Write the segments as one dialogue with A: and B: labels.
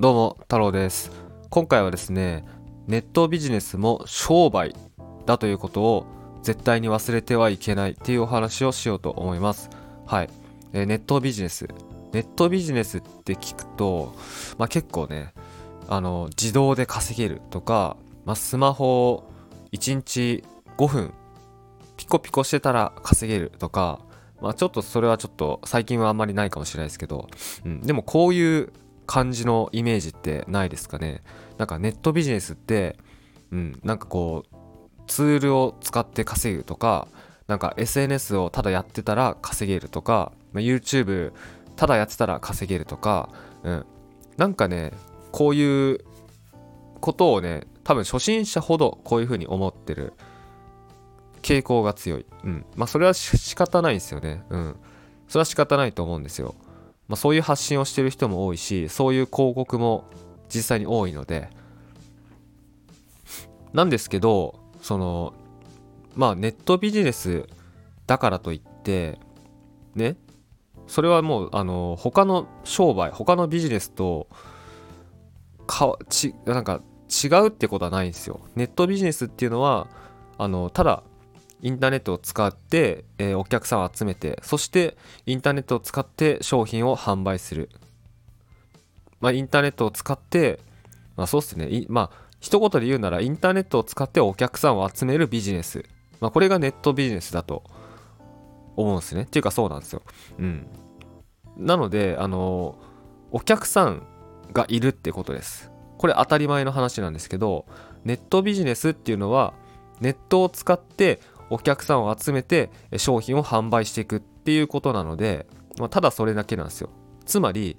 A: どうも太郎です。今回はですねネットビジネスも商売だということを絶対に忘れてはいけないっていうお話をしようと思います。はい、えー、ネットビジネス。ネットビジネスって聞くと、まあ、結構ねあの自動で稼げるとか、まあ、スマホを1日5分ピコピコしてたら稼げるとかまあちょっとそれはちょっと最近はあんまりないかもしれないですけど、うん、でもこういう感じのイメージってないですかねなんかネットビジネスって、うん、なんかこうツールを使って稼ぐとかなんか SNS をただやってたら稼げるとか、ま、YouTube ただやってたら稼げるとか、うん、なんかねこういうことをね多分初心者ほどこういうふうに思ってる傾向が強い。うん。まあそれは仕方ないですよね。うん。それは仕方ないと思うんですよ。まあそういう発信をしてる人も多いし、そういう広告も実際に多いので。なんですけど、その、まあネットビジネスだからといって、ね、それはもう、あの、他の商売、他のビジネスと、かちなんか違うってことはないんですよ。ネットビジネスっていうのはあのただインターネットを使って、えー、お客さんを集めてそしてインターネットを使って商品を販売する。まあインターネットを使ってまあそうっすね。まあ一言で言うならインターネットを使ってお客さんを集めるビジネス。まあこれがネットビジネスだと思うんですね。っていうかそうなんですよ。うん。なのであのお客さんがいるってことです。これ当たり前の話なんですけどネットビジネスっていうのはネットを使ってお客さんを集めて商品を販売していくっていうことなので、まあ、ただそれだけなんですよ。つまり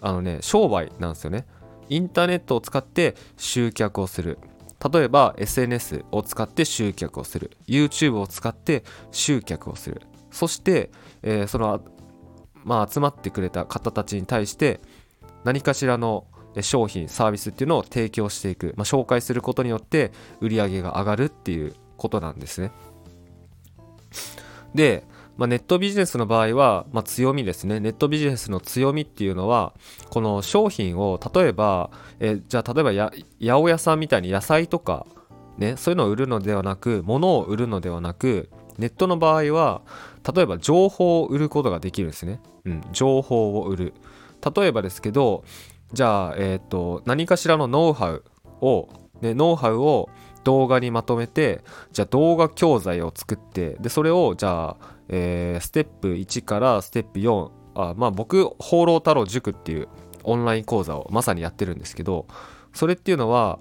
A: あのね商売なんですよね。インターネットを使って集客をする。例えば SNS を使って集客をする。YouTube を使って集客をする。そして、えー、そのまあ集まってくれた方たちに対して何かしらの商品サービスっていうのを提供していく、まあ、紹介することによって売り上げが上がるっていうことなんですね。で、まあ、ネットビジネスの場合は、まあ、強みですね。ネットビジネスの強みっていうのは、この商品を例えば、えじゃあ例えばや八百屋さんみたいに野菜とか、ね、そういうのを売るのではなく、物を売るのではなく、ネットの場合は、例えば情報を売ることができるんですね。うん、情報を売る。例えばですけど、じゃあ、えっ、ー、と、何かしらのノウハウを、ね、ノウハウを動画にまとめてじゃあ動画教材を作ってでそれをじゃあ、えー、ステップ1からステップ4あまあ僕放浪太郎塾っていうオンライン講座をまさにやってるんですけどそれっていうのは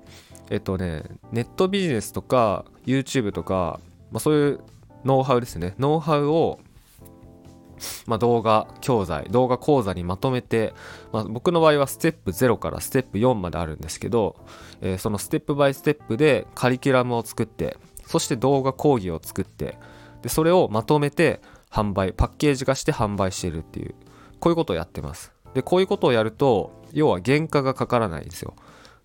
A: えっとねネットビジネスとか YouTube とか、まあ、そういうノウハウですね。ノウハウをまあ、動画教材動画講座にまとめて、まあ、僕の場合はステップ0からステップ4まであるんですけど、えー、そのステップバイステップでカリキュラムを作ってそして動画講義を作ってでそれをまとめて販売パッケージ化して販売しているっていうこういうことをやってます。でこういうことをやると要は原価がかからないですよ。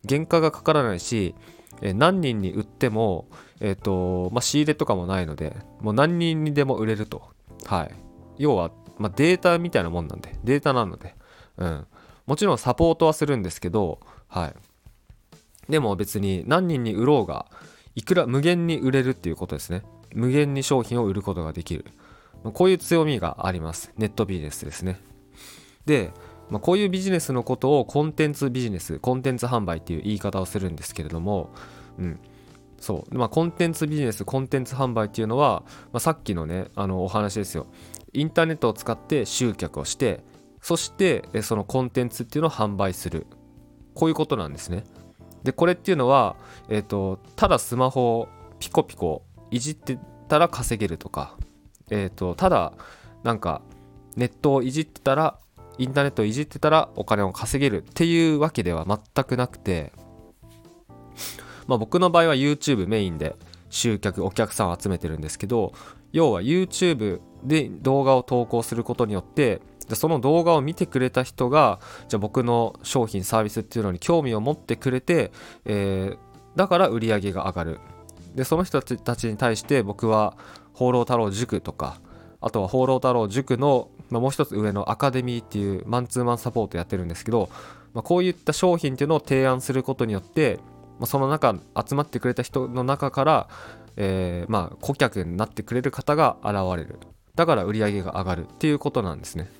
A: 原価がかからないし、何人に売っても、えーとまあ、仕入れとかもないのでもう何人にでも売れると。はい。要は、まあ、データみたいなもんなんで、データなので、うん。もちろんサポートはするんですけど、はい。でも別に何人に売ろうが、いくら無限に売れるっていうことですね。無限に商品を売ることができる。こういう強みがあります。ネットビジネスですね。で、まあ、こういうビジネスのことをコンテンツビジネス、コンテンツ販売っていう言い方をするんですけれども、うん。そう。まあ、コンテンツビジネス、コンテンツ販売っていうのは、まあ、さっきのね、あの、お話ですよ。インターネットを使って集客をしてそしてそのコンテンツっていうのを販売する。こういうことなんですね。でこれっていうのは、えーと、ただスマホをピコピコいじってたら稼げるとか、えーと、ただなんかネットをいじってたらインターネットをいじってたらお金を稼げるっていうわけでは全くなくて、まあ、僕の場合は YouTube メインで集客お客さんを集めてるんですけど要は YouTube で動画を投稿することによってその動画を見てくれた人がじゃあ僕の商品サービスっていうのに興味を持ってくれて、えー、だから売り上げが上がる。でその人たちに対して僕は放浪太郎塾とかあとは放浪太郎塾の、まあ、もう一つ上のアカデミーっていうマンツーマンサポートやってるんですけど、まあ、こういった商品っていうのを提案することによって、まあ、その中集まってくれた人の中から、えー、まあ顧客になってくれる方が現れるだから売り上げが上がるっていうことなんですね。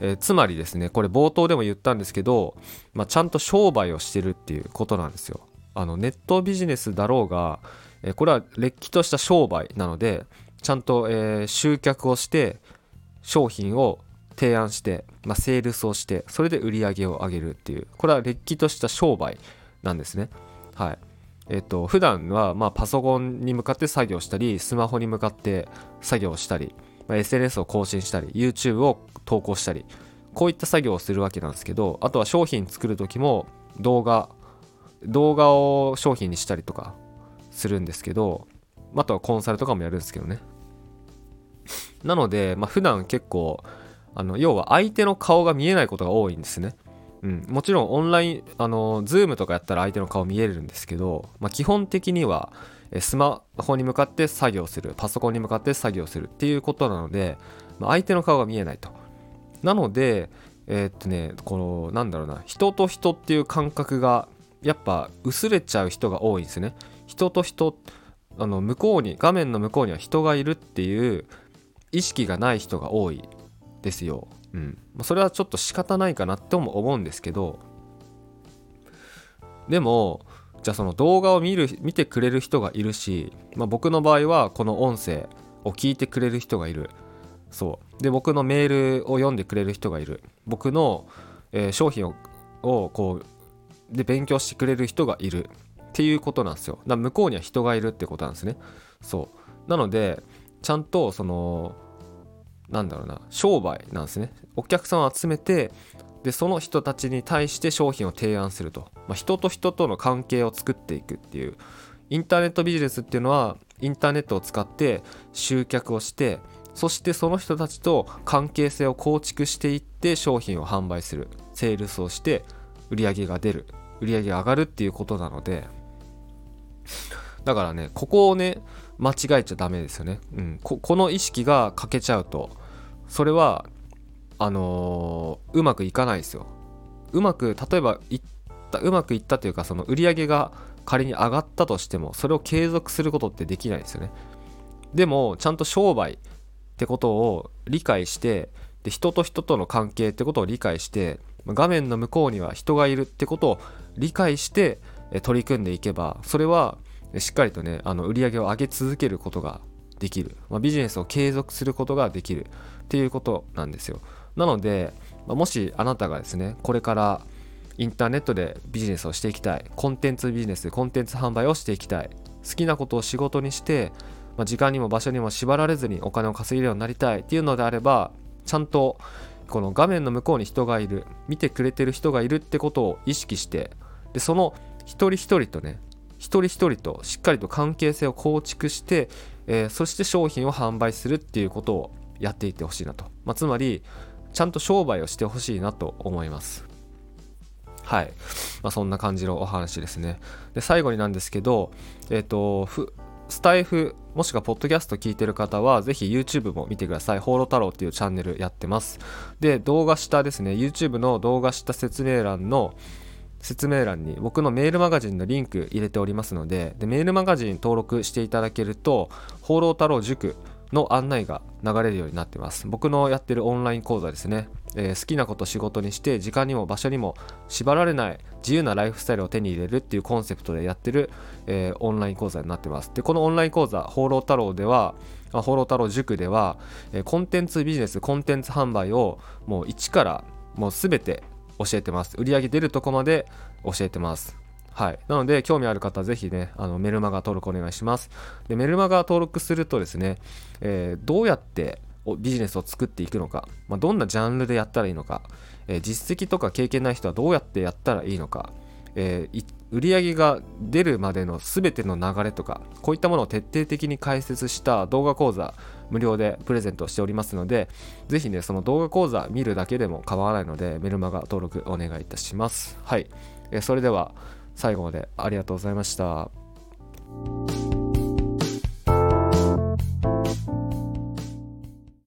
A: えー、つまりですねこれ冒頭でも言ったんですけど、まあ、ちゃんと商売をしてるっていうことなんですよ。あのネットビジネスだろうが、えー、これはれっきとした商売なのでちゃんと、えー、集客をして商品を提案して、まあ、セールスをしてそれで売り上げを上げるっていうこれはれっきとした商売なんですね。はいえっと普段はまパソコンに向かって作業したりスマホに向かって作業したり、まあ、SNS を更新したり YouTube を投稿したりこういった作業をするわけなんですけどあとは商品作る時も動画動画を商品にしたりとかするんですけどあとはコンサルとかもやるんですけどねなので、まあ、普段結構あの要は相手の顔が見えないことが多いんですね。うん、もちろんオンラインあの Zoom とかやったら相手の顔見えるんですけど、まあ、基本的にはスマホに向かって作業するパソコンに向かって作業するっていうことなので、まあ、相手の顔が見えないと。なのでえー、っとねこのなんだろうな人と人っていう感覚がやっぱ薄れちゃう人が多いんですね。人と人あの向こうに画面の向こうには人がいるっていう意識がない人が多い。ですよ。うん、それはちょっと仕方ないかなっても思うんですけどでもじゃあその動画を見る見てくれる人がいるし、まあ、僕の場合はこの音声を聞いてくれる人がいる。そう。で僕のメールを読んでくれる人がいる。僕の、えー、商品ををこうで勉強してくれる人がいる。っていうことなんですよ。だ向こうには人がいるってことなんですね。そう。なのでちゃんとそのなんだろうな商売なんですね。お客さんを集めてでその人たちに対して商品を提案すると、まあ、人と人との関係を作っていくっていう。インターネットビジネスっていうのはインターネットを使って集客をしてそしてその人たちと関係性を構築していって商品を販売する。セールスをして売り上げが出る。売り上げが上がるっていうことなので。だからねここをね間違えちゃダメですよね、うん、ここの意識が欠けちゃうとそれはあのー、うまくいかないですよ。うまく例えばいったうまくいったというかその売り上げが仮に上がったとしてもそれを継続することってできないですよね。でもちゃんと商売ってことを理解してで人と人との関係ってことを理解して画面の向こうには人がいるってことを理解して取り組んでいけばそれはしっかりとねあの売り上げを上げ続けることができる、まあ、ビジネスを継続することができる。っていうことなんですよ。なので、ま、もしあなたがですねこれからインターネットでビジネスをしていきたい。コンテンツビジネスコンテンツ販売をしていきたい。好きなことを仕事にして、まあ、時間にも場所にも縛られずにお金を稼げるようになりたい。っていうのであればちゃんとこの画面の向こうに人がいる。見てくれてる人がいるってことを意識して。でその一人一人とね一人一人としっかりと関係性を構築して、えー、そして商品を販売するっていうことをやっていってほしいなと、まあ、つまりちゃんと商売をしてほしいなと思います。はい、まあ、そんな感じのお話ですね。で最後になんですけどえ、ー、とスタイフもしくはポッドキャスト聞いてる方はぜひ YouTube も見てください。ホーロ太郎っていうチャンネルやってます。で、動画下ですね、YouTube の動画下説明欄の説明欄に僕のメールマガジンのリンク入れておりますのででメールマガジン登録していただけると放浪太郎塾の案内が流れるようになってます。僕のやってるオンライン講座ですね、えー、好きなこと仕事にして時間にも場所にも縛られない自由なライフスタイルを手に入れるっていうコンセプトでやってる、えー、オンライン講座になってます。でこのオンライン講座放浪太郎では放浪太郎塾では、えー、コンテンツビジネスコンテンツ販売をもう一からもう全て教えてます。売上出るとこまで教えてます。はい。なので、興味ある方はぜひね、あのメルマガ登録お願いします。で、メルマガ登録するとですね、えー、どうやってビジネスを作っていくのか、まあ、どんなジャンルでやったらいいのか、えー、実績とか経験ない人はどうやってやったらいいのか、えー、売上が出るまでの全ての流れとかこういったものを徹底的に解説した動画講座無料でプレゼントしておりますので是非ねその動画講座見るだけでも構わないのでメルマガ登録お願いいたします。はい、えー、それでは最後までありがとうございました。